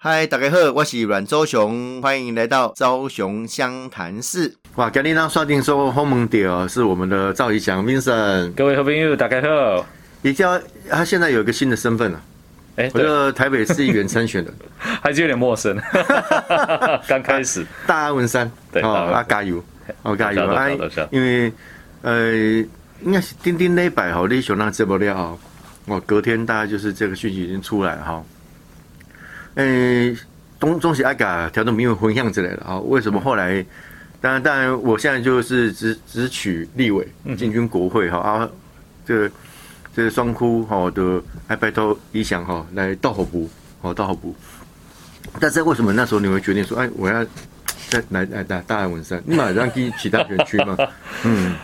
嗨，大家好，我是阮周雄，欢迎来到昭雄湘潭市。哇，今天呢，刷定说后门点是我们的赵怡翔 Vincent。各位好朋友，大家好。你叫他现在有一个新的身份了，哎，我得台北市议员参选的，还是有点陌生。刚开始，大安文山，对，啊加油，哦加油，哎，因为呃，应该是钉钉那摆好，你想那这么料，哦，隔天大概就是这个讯息已经出来哈。诶，东东西阿嘎调整民意分向之类的啊？为什么后来？当然，当然，我现在就是只只取立委进军国会哈啊，这这个双哭哈的还拜托理想哈来到后补哦到后补。但是为什么那时候你会决定说，哎，我要再来来打大安文山？你马上去其他选区吗？嗯，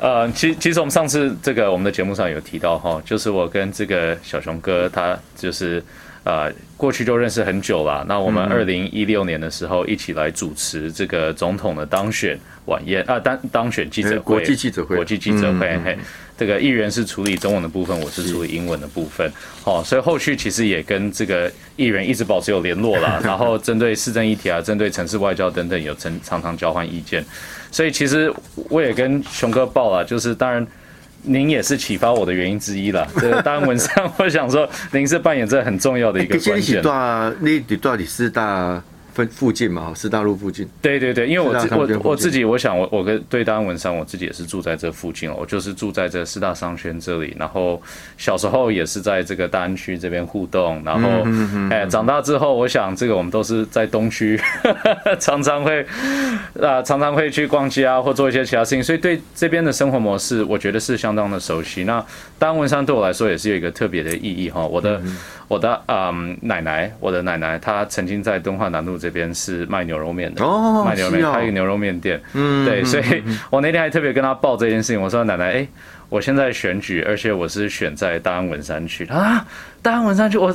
呃，其其实我们上次这个我们的节目上有提到哈，就是我跟这个小熊哥他就是。呃，过去就认识很久了。那我们二零一六年的时候，一起来主持这个总统的当选晚宴啊，当当选记者会，国际记者会，国际记者会。嘿，这个议员是处理中文的部分，我是处理英文的部分。好，所以后续其实也跟这个议员一直保持有联络了。然后针对市政议题啊，针对城市外交等等，有常常常交换意见。所以其实我也跟熊哥报了，就是当然。您也是启发我的原因之一了。这个当然，文山我想说，您是扮演这很重要的一个关键。你你到底是大？附近嘛，四大路附近。对对对，因为我我我自己，我想我我跟对大安文山，我自己也是住在这附近哦，我就是住在这四大商圈这里。然后小时候也是在这个大安区这边互动，然后哎，长大之后，我想这个我们都是在东区，常常会啊，常常会去逛街啊，或做一些其他事情，所以对这边的生活模式，我觉得是相当的熟悉。那大安文山对我来说也是有一个特别的意义哈，我的。我的嗯奶奶，我的奶奶，她曾经在敦化南路这边是卖牛肉面的，哦，卖牛肉面，开一个牛肉面店，嗯，对，所以 我那天还特别跟她报这件事情，我说奶奶，哎，我现在选举，而且我是选在大安文山区，啊，大安文山区，我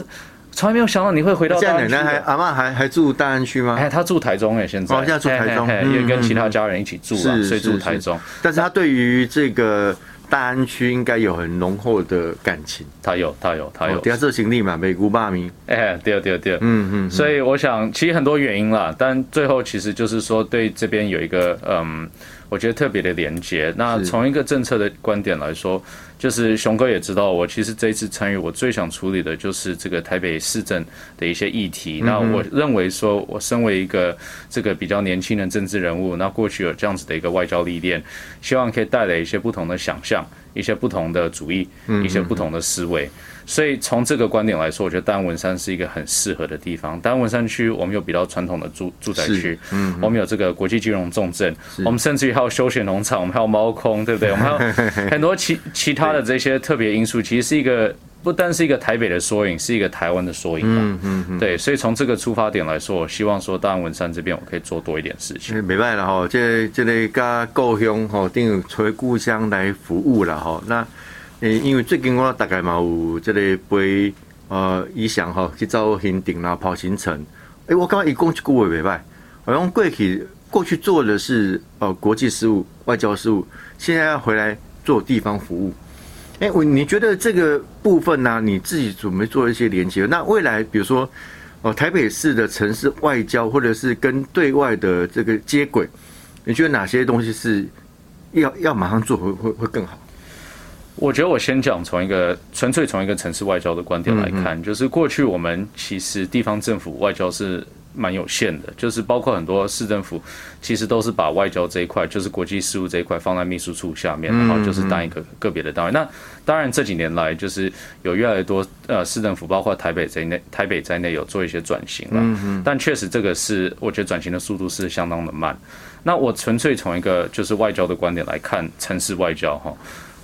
从来没有想到你会回到。现在奶奶还阿妈还还住大安区吗？哎，她住台中哎，现在，哦，现在住台中，因为跟其他家人一起住了，所以住台中，但是她对于这个。大安区应该有很浓厚的感情，他有，他有，他有。第二次行李嘛，美国霸名，哎，第二，第二，第二，嗯嗯。所以我想，其实很多原因啦，但最后其实就是说，对这边有一个，嗯。我觉得特别的连接。那从一个政策的观点来说，就是熊哥也知道，我其实这一次参与，我最想处理的就是这个台北市政的一些议题。那我认为说，我身为一个这个比较年轻的政治人物，那过去有这样子的一个外交历练，希望可以带来一些不同的想象，一些不同的主意，一些不同的思维。所以从这个观点来说，我觉得大安文山是一个很适合的地方。大安文山区我们有比较传统的住住宅区，嗯，我们有这个国际金融重镇，我们甚至于还有休闲农场，我们还有猫空，对不对？我们还有很多其其他的这些特别因素，其实是一个不单是一个台北的缩影，是一个台湾的缩影。嗯嗯嗯，对。所以从这个出发点来说，我希望说大安文山这边我可以做多一点事情。没办法哈，这这类加故乡哈，定回故乡来服务了哈。那诶，因为最近我大概嘛有这个飞呃理想哈去走行顶啦跑行程，诶，我刚刚一共去顾委委拜，好像过去过去做的是呃国际事务、外交事务，现在要回来做地方服务。诶，我你觉得这个部分呢，你自己准备做一些连接？那未来比如说哦台北市的城市外交，或者是跟对外的这个接轨，你觉得哪些东西是要要马上做会会会更好？我觉得我先讲从一个纯粹从一个城市外交的观点来看，就是过去我们其实地方政府外交是蛮有限的，就是包括很多市政府其实都是把外交这一块，就是国际事务这一块放在秘书处下面，然后就是当一个个别的单位。那当然这几年来就是有越来越多呃市政府，包括台北在内，台北在内有做一些转型了，但确实这个是我觉得转型的速度是相当的慢。那我纯粹从一个就是外交的观点来看城市外交哈。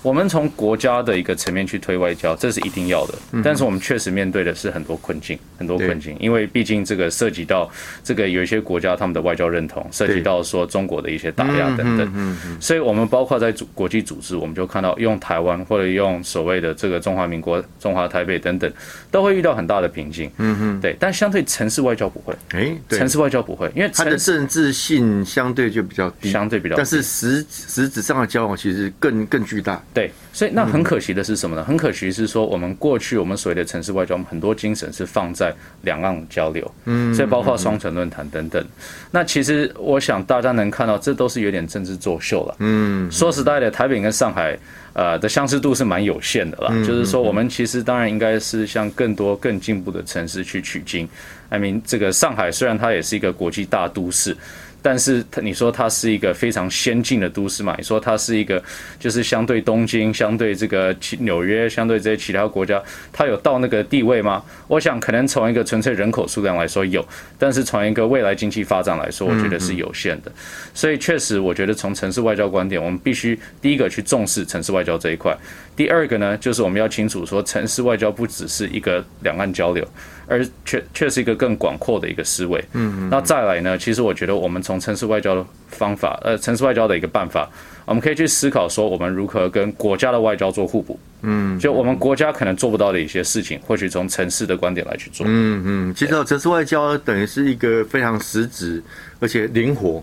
我们从国家的一个层面去推外交，这是一定要的。但是我们确实面对的是很多困境，很多困境，因为毕竟这个涉及到这个有一些国家他们的外交认同，涉及到说中国的一些打压等等。所以，我们包括在组国际组织，我们就看到用台湾或者用所谓的这个中华民国、中华台北等等，都会遇到很大的瓶颈。嗯嗯，对。但相对城市外交不会，哎，城市外交不会，因为它的政治性相对就比较低，相对比较，但是实实质上的交往其实更更巨大。对，所以那很可惜的是什么呢？很可惜是说，我们过去我们所谓的城市外交，很多精神是放在两岸交流，嗯，所以包括双城论坛等等。那其实我想大家能看到，这都是有点政治作秀了。嗯，说实在的，台北跟上海呃的相似度是蛮有限的啦。就是说，我们其实当然应该是向更多更进步的城市去取经。I mean，这个上海虽然它也是一个国际大都市。但是它，你说它是一个非常先进的都市嘛？你说它是一个，就是相对东京、相对这个纽约、相对这些其他国家，它有到那个地位吗？我想可能从一个纯粹人口数量来说有，但是从一个未来经济发展来说，我觉得是有限的。所以确实，我觉得从城市外交观点，我们必须第一个去重视城市外交这一块。第二个呢，就是我们要清楚说，城市外交不只是一个两岸交流。而却却是一个更广阔的一个思维。嗯，嗯那再来呢？其实我觉得我们从城市外交的方法，呃，城市外交的一个办法，我们可以去思考说，我们如何跟国家的外交做互补。嗯，就我们国家可能做不到的一些事情，或许从城市的观点来去做。嗯嗯，其实城市外交等于是一个非常实质而且灵活，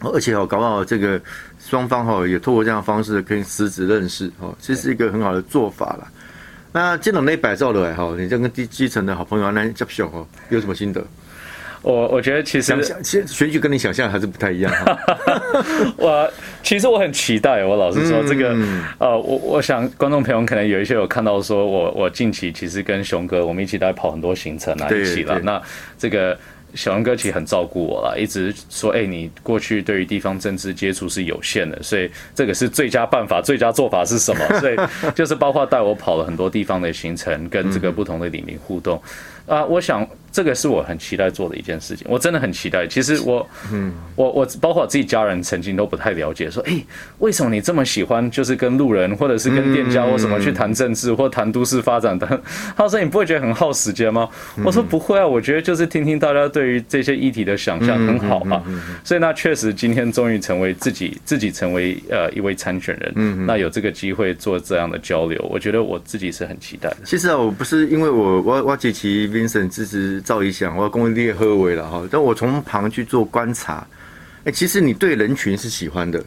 而且哦，搞不好这个双方哈也透过这样的方式可以实质认识哦，其实是一个很好的做法了。那这种类摆造的哈，你这跟基基层的好朋友来接秀哦，有什么心得？我我觉得其实其实选举跟你想象还是不太一样。我其实我很期待，我老实说这个呃，我我想观众朋友可能有一些有看到说我我近期其实跟熊哥我们一起在跑很多行程啊，一起了。那这个。小龙哥其实很照顾我啦，一直说：“哎，你过去对于地方政治接触是有限的，所以这个是最佳办法，最佳做法是什么？所以就是包括带我跑了很多地方的行程，跟这个不同的里民互动。啊，我想。”这个是我很期待做的一件事情，我真的很期待。其实我，嗯，我我包括我自己家人曾经都不太了解，说，哎，为什么你这么喜欢，就是跟路人或者是跟店家或什么去谈政治或谈都市发展的？他说你不会觉得很耗时间吗？我说不会啊，我觉得就是听听大家对于这些议题的想象很好啊。所以那确实今天终于成为自己自己成为呃一位参选人，嗯，那有这个机会做这样的交流，我觉得我自己是很期待的。其实啊，我不是因为我我我几期 Vincent 支持。照一翔，我要公立喝为了哈，但我从旁去做观察，哎，其实你对人群是喜欢的，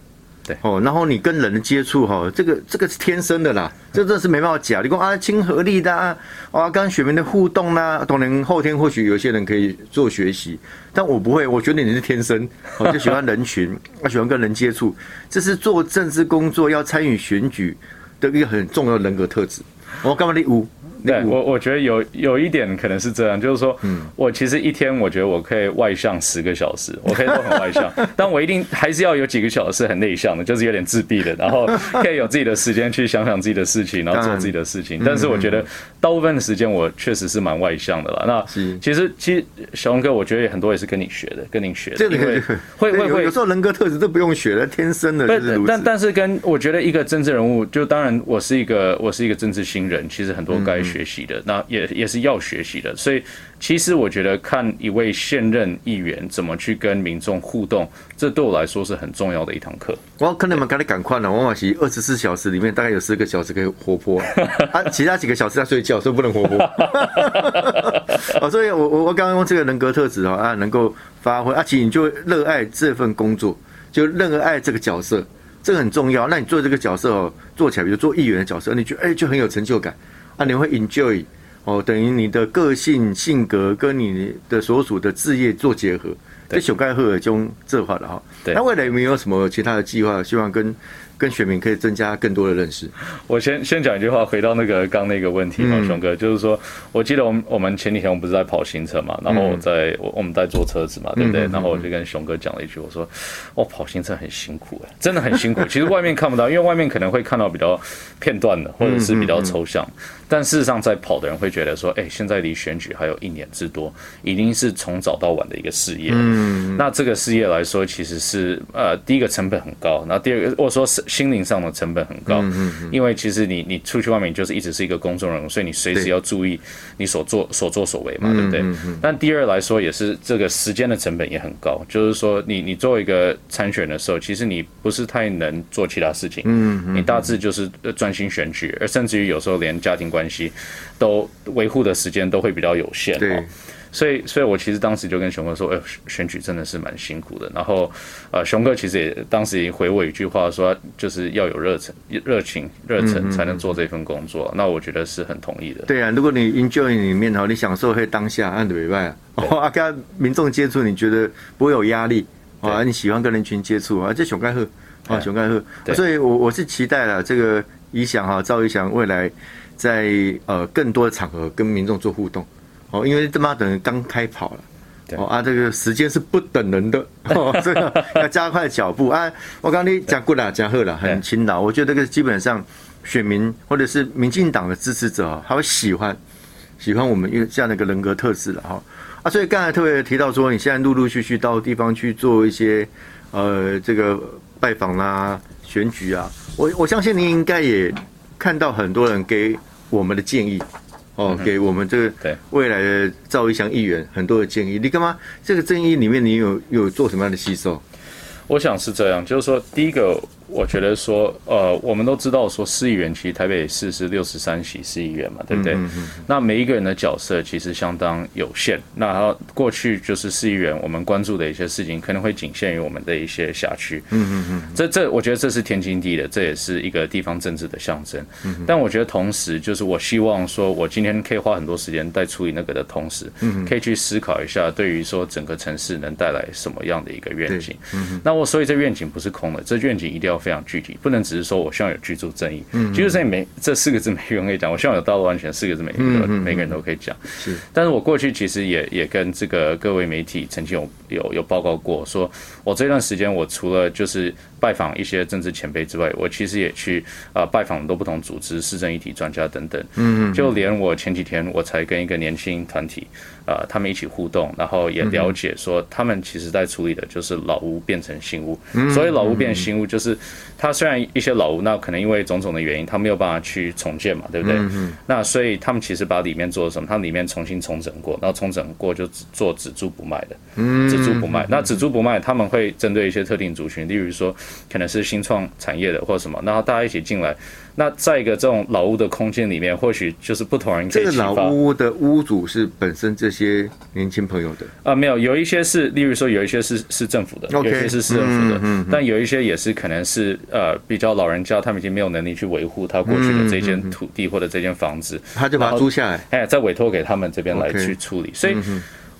对哦，然后你跟人的接触哈，这个这个是天生的啦，这真的是没办法讲。你讲啊，亲和力的啊，啊，跟选民的互动啦，当然后天或许有些人可以做学习，但我不会，我觉得你是天生，我 就喜欢人群，我喜欢跟人接触，这是做政治工作要参与选举的一个很重要的人格特质。我干嘛你五？对我，我觉得有有一点可能是这样，就是说，我其实一天，我觉得我可以外向十个小时，我可以都很外向，但我一定还是要有几个小时很内向的，就是有点自闭的，然后 可以有自己的时间去想想自己的事情，然后做自己的事情。但是我觉得大部分的时间我确实是蛮外向的了。那其实其实小龙哥，我觉得很多也是跟你学的，跟您学的，因为 会会会。有时候人格特质都不用学的，天生的。但但但是跟我觉得一个政治人物，就当然我是一个我是一个政治新人，其实很多该学习的那。也也是要学习的，所以其实我觉得看一位现任议员怎么去跟民众互动，这对我来说是很重要的一堂课。我可能们赶紧赶快了，王马奇二十四小时里面大概有四个小时可以活泼，啊，其他几个小时在睡觉，所以不能活泼。啊，所以我我我刚刚用这个人格特质啊，啊，能够发挥，而且你就热爱这份工作，就热爱这个角色，这个很重要。那你做这个角色哦，做起来，比如做议员的角色，你觉得哎就很有成就感，啊，你会 enjoy。哦，等于你的个性、性格跟你的所属的职业做结合，这小盖赫尔中这话的哈。那未来有没有什么其他的计划？希望跟跟选民可以增加更多的认识。我先先讲一句话，回到那个刚那个问题嘛，熊哥，就是说，我记得我们我们前几天我们不是在跑行程嘛，然后我在我我们在坐车子嘛，对不对？然后我就跟熊哥讲了一句，我说，哦，跑行程很辛苦哎，真的很辛苦。其实外面看不到，因为外面可能会看到比较片段的，或者是比较抽象。但事实上，在跑的人会觉得说，哎，现在离选举还有一年之多，已经是从早到晚的一个事业。嗯，那这个事业来说，其实是呃，第一个成本很高，然后第二个，或者说是心灵上的成本很高。嗯嗯。因为其实你你出去外面就是一直是一个公众人物，所以你随时要注意你所做所作所为嘛，对不对？但第二来说，也是这个时间的成本也很高，就是说你你作为一个参选的时候，其实你不是太能做其他事情。嗯嗯。你大致就是专心选举，而甚至于有时候连家庭关。关系都维护的时间都会比较有限，对，所以，所以我其实当时就跟熊哥说，哎，选举真的是蛮辛苦的。然后，呃，熊哥其实也当时也回我一句话，说就是要有热忱、热情、热忱才能做这份工作。那我觉得是很同意的。对啊，如果你 enjoy 里面哈，你享受会当下，按的尾拜啊，跟民众接触，你觉得不会有压力啊？你喜欢跟人群接触啊？这熊盖赫啊，熊盖赫。所以我我是期待了这个理想哈，赵一翔未来在呃更多的场合跟民众做互动。哦，因为他妈等于刚开跑了，哦啊，这个时间是不等人的，哦，这个要加快脚步啊！我刚你讲过了，讲贺了，很勤劳。我觉得这个基本上选民或者是民进党的支持者，他会喜欢喜欢我们因为这样的一个人格特质了哈啊！所以刚才特别提到说，你现在陆陆续续到地方去做一些呃这个拜访啦、选举啊，我我相信您应该也看到很多人给我们的建议。哦，给我们这个未来的赵一翔议员很多的建议。你干嘛？这个争议里面，你有有做什么样的吸收？我想是这样，就是说，第一个。我觉得说，呃，我们都知道说，市议员其实台北市是六十三席市议员嘛，对不对？那每一个人的角色其实相当有限。那过去就是市议员，我们关注的一些事情可能会仅限于我们的一些辖区。嗯嗯嗯。这这，我觉得这是天经地义的，这也是一个地方政治的象征。嗯。但我觉得同时，就是我希望说，我今天可以花很多时间在处理那个的同时，嗯，可以去思考一下，对于说整个城市能带来什么样的一个愿景。嗯那我所以这愿景不是空的，这愿景一定要。非常具体，不能只是说我希望有居住正义。嗯，居住正义没这四个字，每个人可以讲。我希望有道路安全四个字，每个人每个人都可以讲。是，但是我过去其实也也跟这个各位媒体曾经有有有报告过，说我这段时间我除了就是拜访一些政治前辈之外，我其实也去啊拜访很多不同组织、市政议题专家等等。嗯嗯，就连我前几天我才跟一个年轻团体。呃，他们一起互动，然后也了解说，他们其实在处理的就是老屋变成新屋。所以老屋变新屋，就是它虽然一些老屋，那可能因为种种的原因，它没有办法去重建嘛，对不对？嗯那所以他们其实把里面做了什么？它里面重新重整过，然后重整过就只做只租不卖的，只租不卖。那只租不卖，他们会针对一些特定族群，例如说可能是新创产业的或者什么，然后大家一起进来。那在一个这种老屋的空间里面，或许就是不同人可以这个老屋的屋主是本身这些年轻朋友的？啊，没有，有一些是，例如说有一些是是政府的，有些是市政府的，但有一些也是可能是呃比较老人家，他们已经没有能力去维护他过去的这间土地或者这间房子，他就把它租下来，哎，再委托给他们这边来去处理，所以。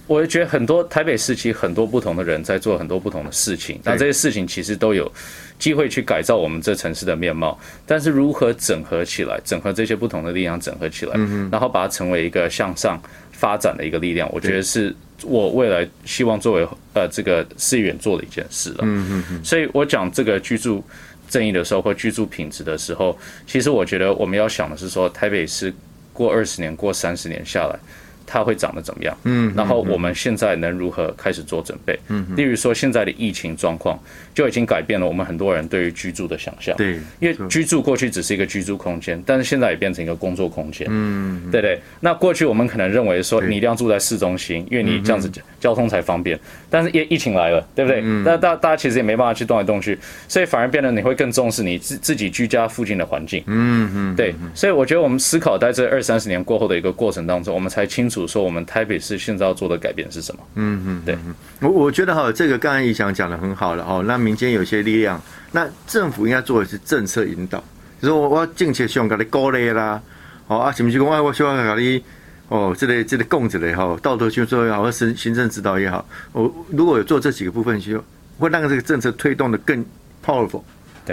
我觉得很多台北市其实很多不同的人在做很多不同的事情，那这些事情其实都有机会去改造我们这城市的面貌。但是如何整合起来，整合这些不同的力量，整合起来，然后把它成为一个向上发展的一个力量，我觉得是我未来希望作为呃这个市议员做的一件事了。嗯嗯嗯。所以我讲这个居住正义的时候，或居住品质的时候，其实我觉得我们要想的是说，台北市过二十年、过三十年下来。它会长得怎么样？嗯，然后我们现在能如何开始做准备？嗯，例如说现在的疫情状况就已经改变了我们很多人对于居住的想象。对，因为居住过去只是一个居住空间，但是现在也变成一个工作空间。嗯，对对。那过去我们可能认为说你一定要住在市中心，因为你这样子交通才方便。但是疫疫情来了，对不对？那大大家其实也没办法去动来动去，所以反而变得你会更重视你自自己居家附近的环境。嗯嗯，对。所以我觉得我们思考在这二三十年过后的一个过程当中，我们才清楚。说我们台北市现在要做的改变是什么？嗯嗯，对我我觉得哈，这个刚才一翔讲的很好了哦。那民间有些力量，那政府应该做的是政策引导，就是我我政策希望给你鼓励啦，哦啊，什么情况我希望给你哦，这类这类供子类哈，道德去说也好，或是行政指导也好，我如果有做这几个部分，就会让这个政策推动的更 powerful。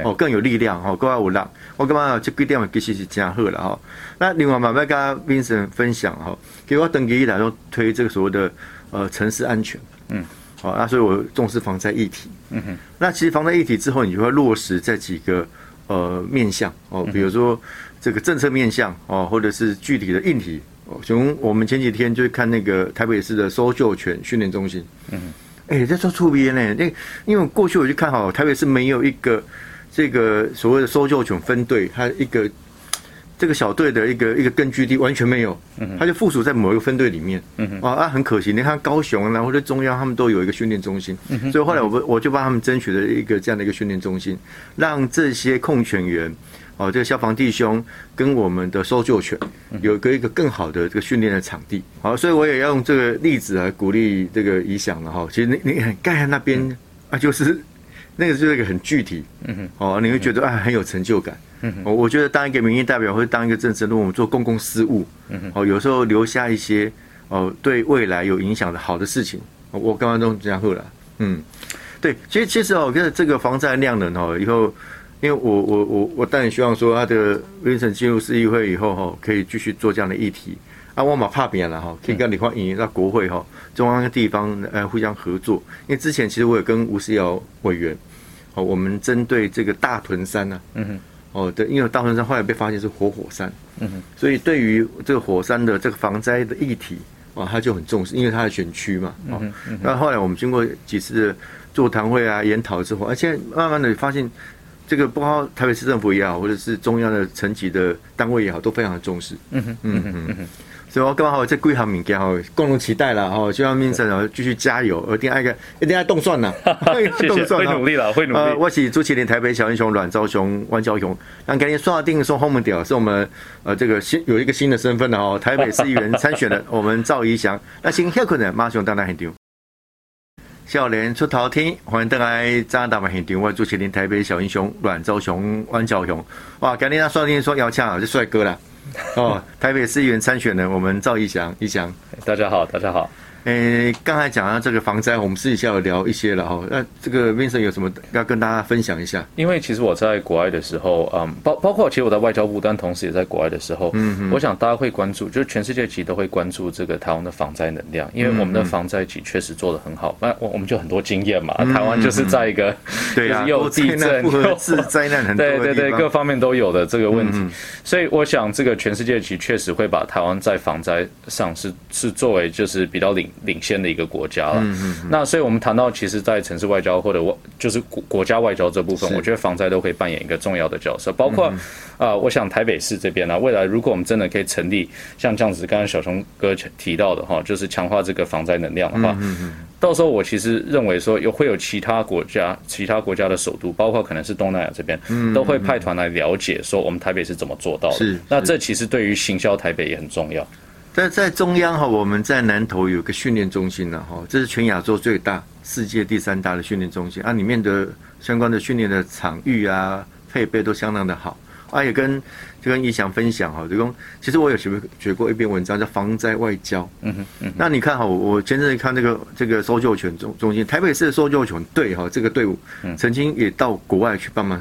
哦，更有力量哦，更有浪。我感觉这几点其实是真好了哈。那另外嘛，要跟 Vincent 分享哈，给我登记一来说推这个所谓的呃城市安全。嗯，好，那所以我重视防灾议题。嗯哼。那其实防灾议题之后，你就会落实在几个呃面向哦，比如说这个政策面向哦，或者是具体的硬体。从我们前几天就看那个台北市的搜救犬训练中心。嗯哼。哎，在做出边呢？那因为过去我就看好台北市没有一个。这个所谓的搜救犬分队，它一个这个小队的一个一个根据地完全没有，它就附属在某一个分队里面。嗯啊，啊，很可惜，你看高雄然后在中央，他们都有一个训练中心，所以后来我我就帮他们争取了一个这样的一个训练中心，让这些控犬员哦，这个消防弟兄跟我们的搜救犬有一个一个更好的这个训练的场地。好，所以我也要用这个例子来鼓励这个理想了哈。其实你你看盖在那边啊，就是那个就是一个很具体，嗯哼，哦，你会觉得啊很有成就感。嗯哼，我觉得当一个民意代表或者当一个政治如果，我们做公共事务，嗯哼，哦，有时候留下一些哦对未来有影响的好的事情，我刚刚都这样说了，嗯，对，其实其实哦，我觉得这个防灾量能哦，以后。因为我我我我当然希望说他的威森进入市议会以后哈，可以继续做这样的议题。啊，我马怕扁了哈，可以跟李焕引到国会哈，中央跟地方呃互相合作。因为之前其实我有跟吴思瑶委员，哦，我们针对这个大屯山呢，嗯哼，哦对，因为大屯山后来被发现是活火山，嗯哼，所以对于这个火山的这个防灾的议题啊，他就很重视，因为他的选区嘛，哦，那后来我们经过几次的座谈会啊研讨之后，而且慢慢的发现。这个不光台北市政府也好，或者是中央的层级的单位也好，都非常的重视。嗯哼，嗯哼，嗯哼。所以我刚好这贵行民间哈，共同期待了哈，希望民生然后继续加油，一定爱个一定爱动算呐，动算，会努力了，会努力。我是朱启林，台北小英雄阮昭雄、万昭雄，那赶紧刷定送后门屌，是我们呃这个新有一个新的身份的哦，台北市议员参选的我们赵怡翔，那请谢坤的马上当然很丢。笑脸出头天，欢迎登来加拿大现场。我主持人台北小英雄阮昭雄、万昭雄。哇，今天他刷定说要抢啊，这帅哥了。哦，台北市议员参选人，我们赵义祥，义祥，大家好，大家好。诶，刚才讲到这个防灾，我们私底下有聊一些了哈。那这个 Vincent 有什么要跟大家分享一下？因为其实我在国外的时候，嗯，包包括其实我在外交部，但同时也在国外的时候，嗯，我想大家会关注，就是全世界其实都会关注这个台湾的防灾能量，因为我们的防灾局确实做的很好。那我我们就很多经验嘛，台湾就是在一个 对啊，又地震 又是灾难很多对对对，各方面都有的这个问题。所以我想，这个全世界其实确实会把台湾在防灾上是是作为就是比较领领先的一个。国家了，嗯嗯那所以我们谈到，其实，在城市外交或者外就是国国家外交这部分，我觉得防灾都可以扮演一个重要的角色。包括啊，我想台北市这边呢，未来如果我们真的可以成立像这样子，刚刚小熊哥提到的哈，就是强化这个防灾能量的话，嗯嗯到时候我其实认为说，有会有其他国家、其他国家的首都，包括可能是东南亚这边，都会派团来了解说我们台北是怎么做到的。那这其实对于行销台北也很重要。在在中央哈，我们在南投有个训练中心呢哈，这是全亚洲最大、世界第三大的训练中心。啊，里面的相关的训练的场域啊、配备都相当的好。啊，也跟就跟一翔分享哈，就跟其实我有学学过一篇文章叫防灾外交，嗯哼嗯，那你看哈，我我前阵子看这个这个搜救犬中中心，台北市的搜救犬队哈，这个队伍曾经也到国外去帮忙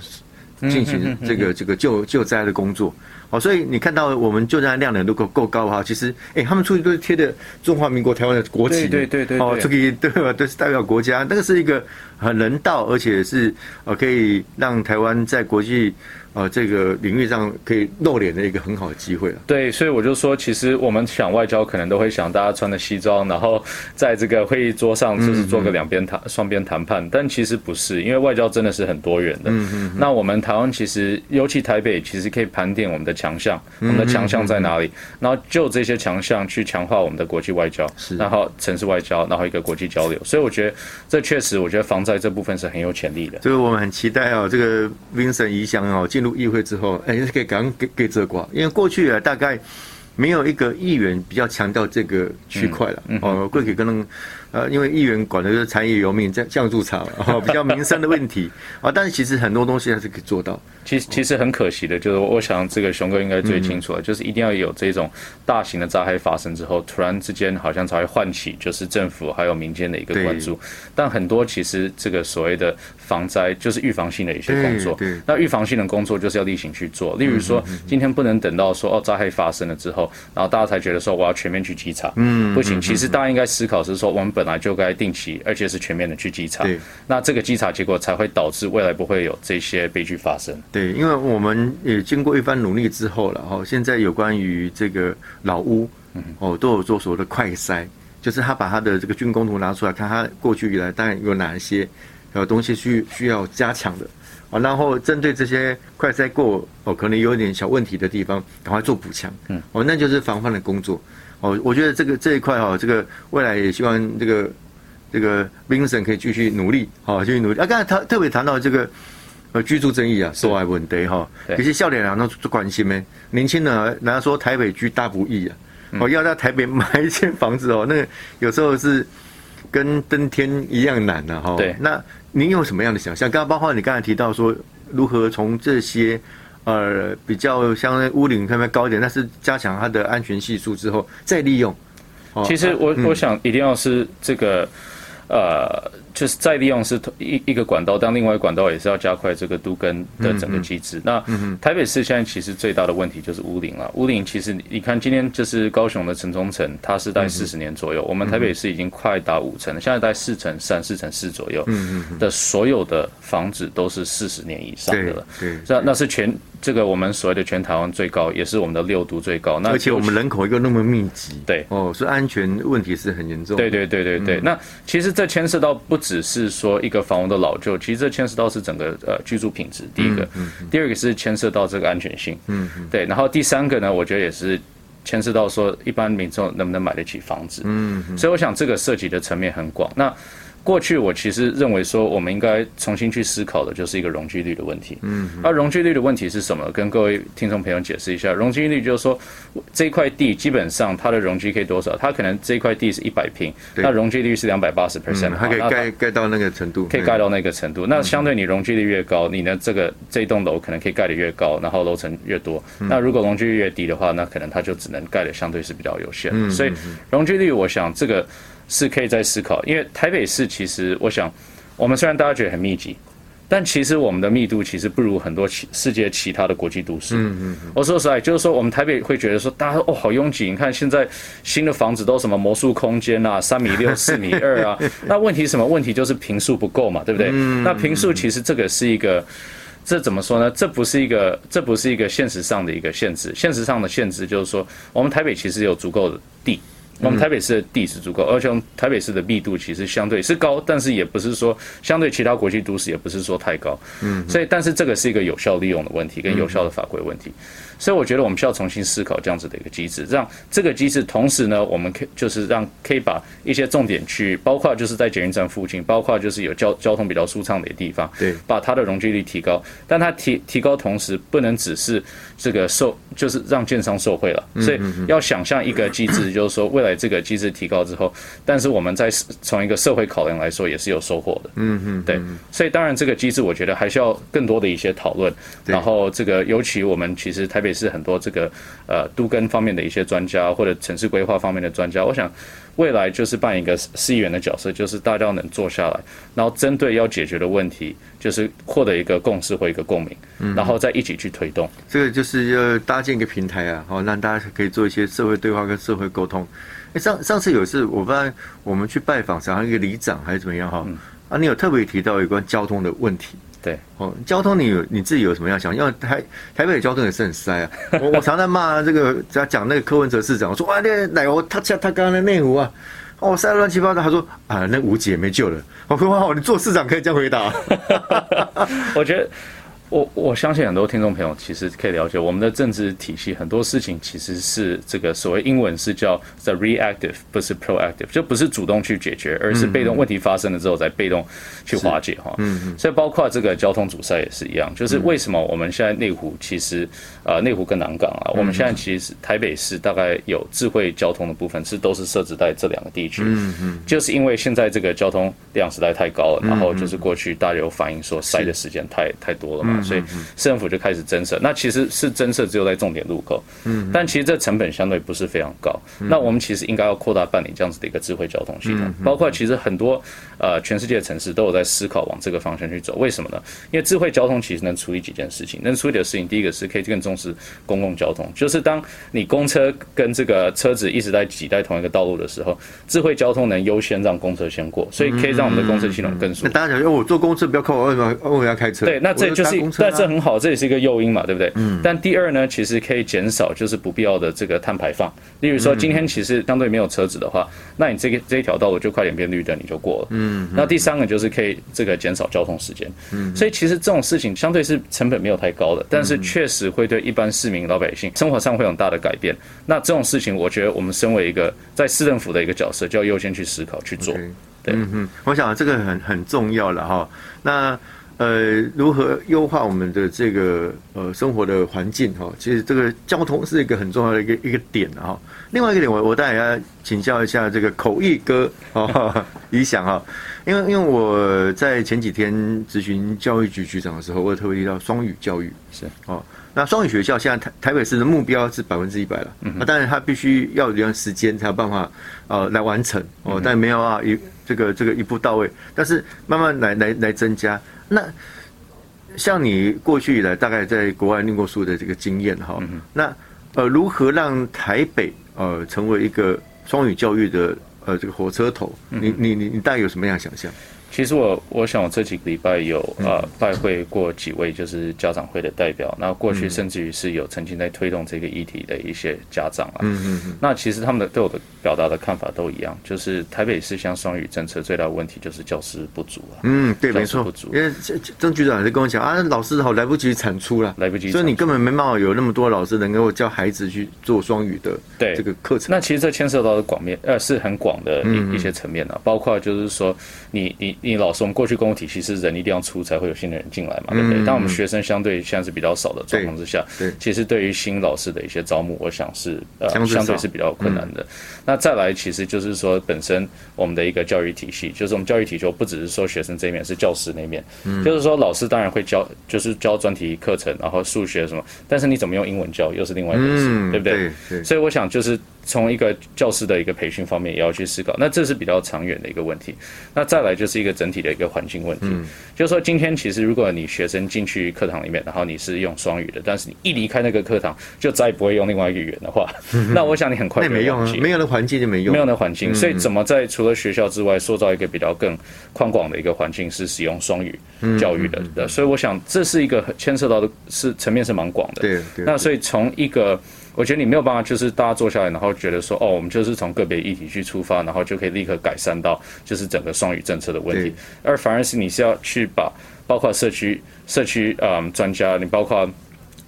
进行这个这个救救灾的工作。哦，所以你看到我们救灾量能如果够高的话，其实，哎，他们出去都是贴的中华民国台湾的国旗，对对对，哦，这个对吧？都是代表国家，那个是一个很人道，而且是呃可以让台湾在国际。呃，这个领域上可以露脸的一个很好的机会了。对，所以我就说，其实我们想外交，可能都会想大家穿的西装，然后在这个会议桌上就是做个两边谈、双边谈判。但其实不是，因为外交真的是很多元的。嗯嗯。那我们台湾其实，尤其台北，其实可以盘点我们的强项，我们的强项在哪里？然后就这些强项去强化我们的国际外交，然后城市外交，然后一个国际交流。所以我觉得这确实，我觉得防灾这部分是很有潜力的。所以我们很期待哦，这个 Vincent 移祥哦。进入议会之后，哎，可以赶快给给这挂，因为过去啊，大概没有一个议员比较强调这个区块了。哦，过去可能。呃，因为议员管的就是产业游民、降降驻场，比较民生的问题啊。但是其实很多东西还是可以做到。其实其实很可惜的，就是我想这个熊哥应该最清楚了，就是一定要有这种大型的灾害发生之后，突然之间好像才会唤起就是政府还有民间的一个关注。但很多其实这个所谓的防灾就是预防性的一些工作。那预防性的工作就是要例行去做。例如说，今天不能等到说哦灾害发生了之后，然后大家才觉得说我要全面去稽查。嗯，不行。其实大家应该思考是说我们。本来就该定期，而且是全面的去稽查。那这个稽查结果才会导致未来不会有这些悲剧发生。对，因为我们也经过一番努力之后了，哈，现在有关于这个老屋，哦，都有做所谓的快筛，就是他把他的这个竣工图拿出来看，他过去以来大概有哪一些呃东西需需要加强的，啊，然后针对这些快筛过哦，可能有点小问题的地方，赶快做补强。嗯，哦，那就是防范的工作。哦，我觉得这个这一块哈，这个未来也希望这个这个 Vincent 可以继续努力，好，继续努力。啊，刚才他特别谈到这个呃居住争议啊，所爱问题哈。有些笑脸人都最关心的，年轻人人家说台北居大不易啊，哦要在台北买一间房子哦，那有时候是跟登天一样难的哈。对，那您有什么样的想象？刚刚包括你刚才提到说，如何从这些呃比较相屋顶上面高一点，但是加强它的安全系数之后再利用。其实我我想一定要是这个，呃。就是再利用是一一个管道，但另外管道也是要加快这个都根的整个机制。那台北市现在其实最大的问题就是屋龄了。屋龄其实你看今天就是高雄的城中城，它是在四十年左右。我们台北市已经快达五成了，现在在四成三、四成四左右的所有的房子都是四十年以上的了。对，那那是全这个我们所谓的全台湾最高，也是我们的六度最高。那而且我们人口又那么密集，对哦，所以安全问题是很严重。对对对对对。那其实这牵涉到不只是说一个房屋的老旧，其实这牵涉到是整个呃居住品质。第一个，第二个是牵涉到这个安全性。嗯嗯。对，然后第三个呢，我觉得也是牵涉到说一般民众能不能买得起房子。嗯嗯。所以我想这个涉及的层面很广。那过去我其实认为说，我们应该重新去思考的就是一个容积率的问题。嗯，那容积率的问题是什么？跟各位听众朋友解释一下，容积率就是说，这块地基本上它的容积可以多少？它可能这块地是一百平，那容积率是两百八十 percent，它可以盖盖到那个程度，可以盖到那个程度。那相对你容积率越高，你的这个这栋楼可能可以盖得越高，然后楼层越多。那如果容积率越低的话，那可能它就只能盖的相对是比较有限。所以容积率，我想这个。是可以再思考，因为台北市其实，我想，我们虽然大家觉得很密集，但其实我们的密度其实不如很多其世界其他的国际都市。嗯嗯嗯。我说实在，就是说我们台北会觉得说，大家哦好拥挤，你看现在新的房子都什么魔术空间啊，三米六、四米二啊。那问题什么问题？就是平数不够嘛，对不对？那平数其实这个是一个，这怎么说呢？这不是一个，这不是一个现实上的一个限制。现实上的限制就是说，我们台北其实有足够的地。我们台北市的地是足够，而且台北市的密度其实相对是高，但是也不是说相对其他国际都市也不是说太高，嗯，所以但是这个是一个有效利用的问题跟有效的法规问题。所以我觉得我们需要重新思考这样子的一个机制，让这个机制同时呢，我们可就是让可以把一些重点区，包括就是在捷运站附近，包括就是有交交通比较舒畅的地方，对，把它的容积率提高。但它提提高同时，不能只是这个受，就是让建商受惠了。所以要想象一个机制，就是说未来这个机制提高之后，但是我们在从一个社会考量来说，也是有收获的。嗯嗯，对。所以当然这个机制，我觉得还需要更多的一些讨论。然后这个尤其我们其实台北。也是很多这个呃都跟方面的一些专家或者城市规划方面的专家，我想未来就是扮演一个市议员的角色，就是大家能坐下来，然后针对要解决的问题，就是获得一个共识或一个共鸣，然后再一起去推动。这个就是要搭建一个平台啊，好让大家可以做一些社会对话跟社会沟通。哎，上上次有一次，我发现我们去拜访，好像一个里长还是怎么样哈，啊，你有特别提到有关交通的问题。对哦，交通你有你自己有什么样想？因为台台北的交通也是很塞啊。我我常常骂这个在讲那个柯文哲市长，我说哇，那奶油他他他刚刚的内湖啊，哦塞乱七八糟。他说啊，那吴姐没救了。我说哇，你做市长可以这样回答？我觉得。我我相信很多听众朋友其实可以了解我们的政治体系，很多事情其实是这个所谓英文是叫 the reactive，不是 proactive，就不是主动去解决，而是被动问题发生了之后再被动去化解哈。嗯嗯。所以包括这个交通阻塞也是一样，就是为什么我们现在内湖其实呃内湖跟南港啊，我们现在其实台北市大概有智慧交通的部分是都是设置在这两个地区。嗯嗯。就是因为现在这个交通量实在太高了，然后就是过去大家有反映说塞的时间太太多了嘛。所以市政府就开始增设，那其实是增设只有在重点路口，嗯，但其实这成本相对不是非常高。那我们其实应该要扩大办理这样子的一个智慧交通系统，包括其实很多呃全世界的城市都有在思考往这个方向去走。为什么呢？因为智慧交通其实能处理几件事情，能处理的事情，第一个是可以更重视公共交通，就是当你公车跟这个车子一直在挤在同一个道路的时候，智慧交通能优先让公车先过，所以可以让我们的公车系统更舒服。那大家讲，因为我坐公车不要靠我，为什么我要开车？对，那这就是但这很好，这也是一个诱因嘛，对不对？嗯。但第二呢，其实可以减少就是不必要的这个碳排放。例如说，今天其实相对没有车子的话，那你这个这一条道路就快点变绿灯，你就过了。嗯。那第三个就是可以这个减少交通时间。嗯。所以其实这种事情相对是成本没有太高的，但是确实会对一般市民老百姓生活上会有很大的改变。那这种事情，我觉得我们身为一个在市政府的一个角色，就要优先去思考去做。对。嗯嗯，我想这个很很重要了哈。那。呃，如何优化我们的这个呃生活的环境哈？其实这个交通是一个很重要的一个一个点哈。另外一个点，我我带大家请教一下这个口译哥哦，理 想哈，因为因为我在前几天咨询教育局局长的时候，我特别提到双语教育是哦。那双语学校现在台台北市的目标是百分之一百了，那当然它必须要一段时间才有办法呃来完成哦，但没有啊一这个这个一步到位，但是慢慢来来来增加。那像你过去以来大概在国外念过书的这个经验哈，那呃如何让台北呃成为一个双语教育的呃这个火车头？你你你你大概有什么样的想象？其实我我想我这几个礼拜有呃拜会过几位就是家长会的代表，那过去甚至于是有曾经在推动这个议题的一些家长啊，嗯嗯嗯，那其实他们的对我的表达的看法都一样，就是台北市像双语政策最大的问题就是教师不足啊，嗯对没错，因为曾局长就跟我讲啊，老师好来不及产出了，来不及，所以你根本没办法有那么多老师能够教孩子去做双语的对。这个课程。那其实这牵涉到的广面呃是很广的一一些层面啊，包括就是说你你。你老师，我们过去公务体系是人一定要出才会有新的人进来嘛，对不对？但我们学生相对现在是比较少的状况之下，对，其实对于新老师的一些招募，我想是呃相对是比较困难的。那再来，其实就是说本身我们的一个教育体系，就是我们教育体系不只是说学生这一面，是教师那面，就是说老师当然会教，就是教专题课程，然后数学什么，但是你怎么用英文教又是另外一回事，对不对？所以我想就是。从一个教师的一个培训方面也要去思考，那这是比较长远的一个问题。那再来就是一个整体的一个环境问题，就是说今天其实如果你学生进去课堂里面，然后你是用双语的，但是你一离开那个课堂就再也不会用另外一个语言的话，那我想你很快没用啊，没有那环境就没用，没有那环境。所以怎么在除了学校之外，塑造一个比较更宽广的一个环境，是使用双语教育的。所以我想这是一个牵涉到的是层面是蛮广的。对对，那所以从一个。我觉得你没有办法，就是大家坐下来，然后觉得说，哦，我们就是从个别议题去出发，然后就可以立刻改善到就是整个双语政策的问题，而反而是你是要去把包括社区社区嗯专家，你包括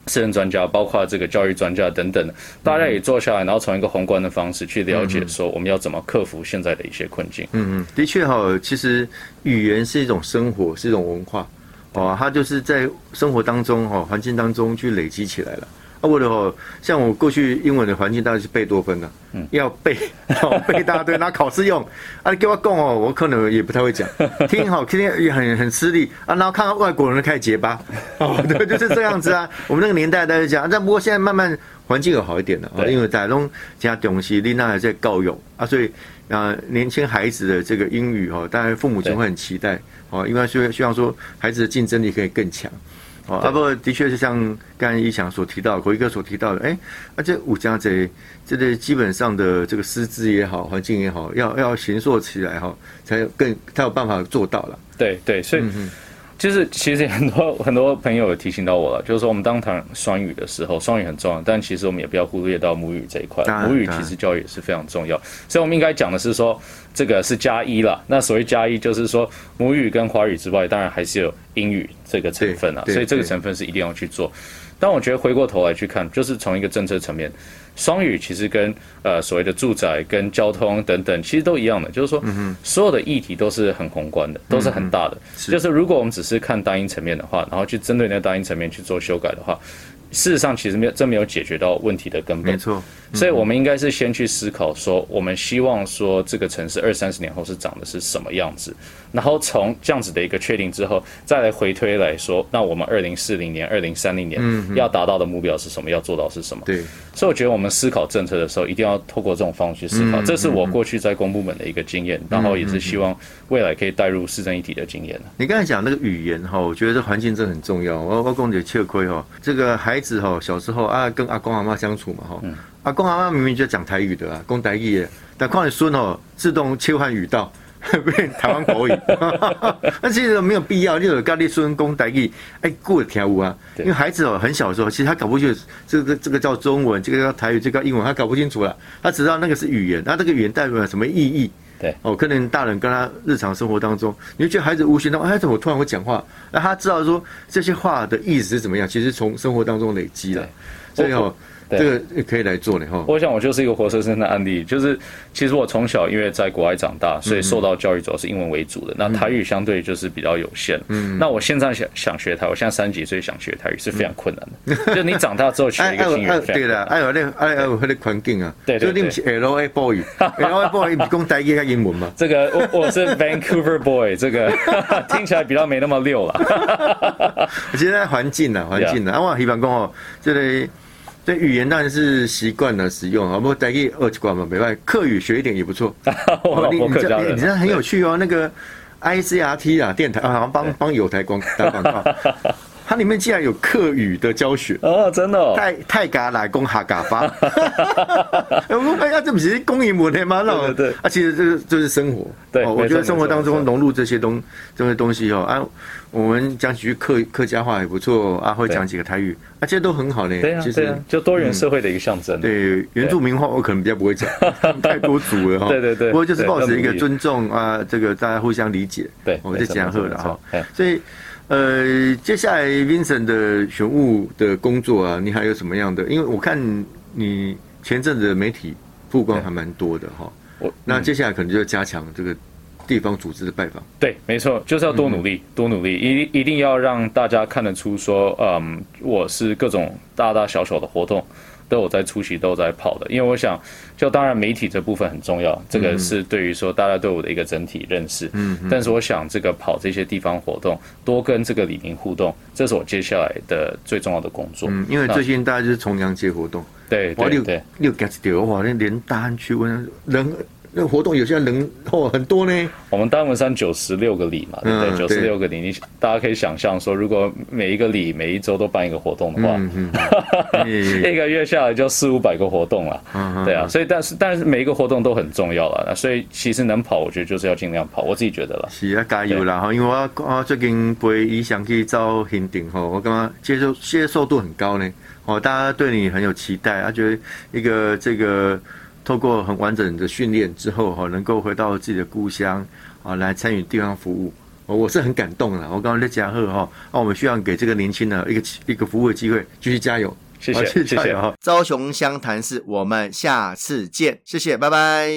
私人专家，包括这个教育专家等等，大家也坐下来，然后从一个宏观的方式去了解，说我们要怎么克服现在的一些困境。嗯嗯，的确哈，其实语言是一种生活，是一种文化，哦，它就是在生活当中哈环境当中去累积起来了。啊，我的哦，像我过去英文的环境，大概是贝多分的，要背，背一大堆拿考试用。啊，你给我讲哦，我可能也不太会讲，听好，听也很很吃力啊。然后看到外国人开始结巴，哦，对，就是这样子啊。我们那个年代大家讲，但不过现在慢慢环境有好一点了啊，因为在弄加东西，丽娜还在高用啊，所以啊，年轻孩子的这个英语哈，当然父母亲会很期待哦，因为希希望说孩子的竞争力可以更强。哦，啊不，的确是像刚才一翔所提到，国一哥所提到的，哎，而且五家贼这个基本上的这个师资也好，环境也好，要要形塑起来哈，才有更才有办法做到了。对对，所以。就是其实很多很多朋友有提醒到我了，就是说我们当谈双语的时候，双语很重要，但其实我们也不要忽略到母语这一块。母语其实教育也是非常重要，所以我们应该讲的是说，这个是加一了。那所谓加一，就是说母语跟华语之外，当然还是有英语这个成分啊。所以这个成分是一定要去做。但我觉得回过头来去看，就是从一个政策层面。双语其实跟呃所谓的住宅、跟交通等等，其实都一样的，就是说，所有的议题都是很宏观的，都是很大的。就是如果我们只是看单一层面的话，然后去针对那个单一层面去做修改的话。事实上，其实没有真没有解决到问题的根本。没错，所以我们应该是先去思考说，我们希望说这个城市二三十年后是长的是什么样子，然后从这样子的一个确定之后，再来回推来说，那我们二零四零年、二零三零年要达到的目标是什么？要做到是什么？对。所以我觉得我们思考政策的时候，一定要透过这种方式去思考。这是我过去在公部门的一个经验，然后也是希望未来可以带入市政一体的经验。你刚才讲那个语言哈，我觉得环境真的很重要。我我公姐吃亏哈，这个孩子哈，小时候啊跟阿公阿妈相处嘛哈，阿公阿妈明明就讲台语的啊，讲台语，但看你孙哦自动切换语道。变台湾口语，那其实没有必要。你有咖喱孙公台语，哎，过跳舞啊。因为孩子哦，很小的时候，其实他搞不清楚这个这个叫中文，这个叫台语，这个英文，他搞不清楚了。他只知道那个是语言，那这个语言代表什么意义？对，哦，可能大人跟他日常生活当中，你就觉得孩子无形当中，哎，怎么突然会讲话？那他知道说这些话的意思是怎么样？其实从生活当中累积了。所以哦，这个可以来做的哈。我想我就是一个活生生的案例，就是其实我从小因为在国外长大，所以受到教育主要是英文为主的，那台语相对就是比较有限。嗯，那我现在想想学台，我现在三十几岁想学台语是非常困难的。就你长大之后学一个新语言，对了，哎呦那哎呦那个环境啊，对对对，所以你是 L A boy，L A boy 你讲台语跟英文嘛？这个我我是 Vancouver boy，这个听起来比较没那么溜了。现在环境呢，环境呢，啊我希望讲哦，这里。对语言当然是习惯了使用啊，不过带一二级关嘛，没办法。客语学一点也不错。你你这你这很有趣哦，那个 I C R T 啊，电台啊，好像帮帮友台广打广告。它里面竟然有客语的教学哦，真的。泰泰嘎来攻哈嘎发。我们哎呀，这不是公营母的吗？对对。啊，其实这个就是生活。对，我觉得生活当中融入这些东这些东西哦啊。我们讲几句客客家话也不错啊，会讲几个台语，啊，这些都很好嘞。对啊，对啊，就多元社会的一个象征。对，原住民话我可能比较不会讲，太多组了哈。对对对。不过就是保持一个尊重啊，这个大家互相理解。对，我就讲贺了哈。所以，呃，接下来 Vincent 的选务的工作啊，你还有什么样的？因为我看你前阵子的媒体曝光还蛮多的哈。我那接下来可能就要加强这个。地方组织的拜访，对，没错，就是要多努力，多努力，一一定要让大家看得出说，嗯，我是各种大大小小的活动都有在出席，都有在跑的。因为我想，就当然媒体这部分很重要，这个是对于说大家对我的一个整体认识。嗯，但是我想这个跑这些地方活动，多跟这个李明互动，这是我接下来的最重要的工作。嗯，因为最近大家就是重阳节活动，对对对，六六 get 掉哇，那连大安区问人。那活动有些人哦很多呢。我们丹文山九十六个里嘛，对不对？九十六个里，你大家可以想象说，如果每一个里每一周都办一个活动的话，一个月下来就四五百个活动了。对啊，所以但是但是每一个活动都很重要了。所以其实能跑，我觉得就是要尽量跑。我自己觉得了。是啊，加油啦！哈，因为我我最近陪伊想去招行顶吼，我刚刚接受接受度很高呢。哦，大家对你很有期待，他觉得一个这个。透过很完整的训练之后，哈，能够回到自己的故乡，啊，来参与地方服务，我是很感动的。我刚刚在讲贺哈，那我们需要给这个年轻的一个一个服务的机会，继续加油，谢谢，谢谢哈。朝雄湘潭市，我们下次见，谢谢，拜拜。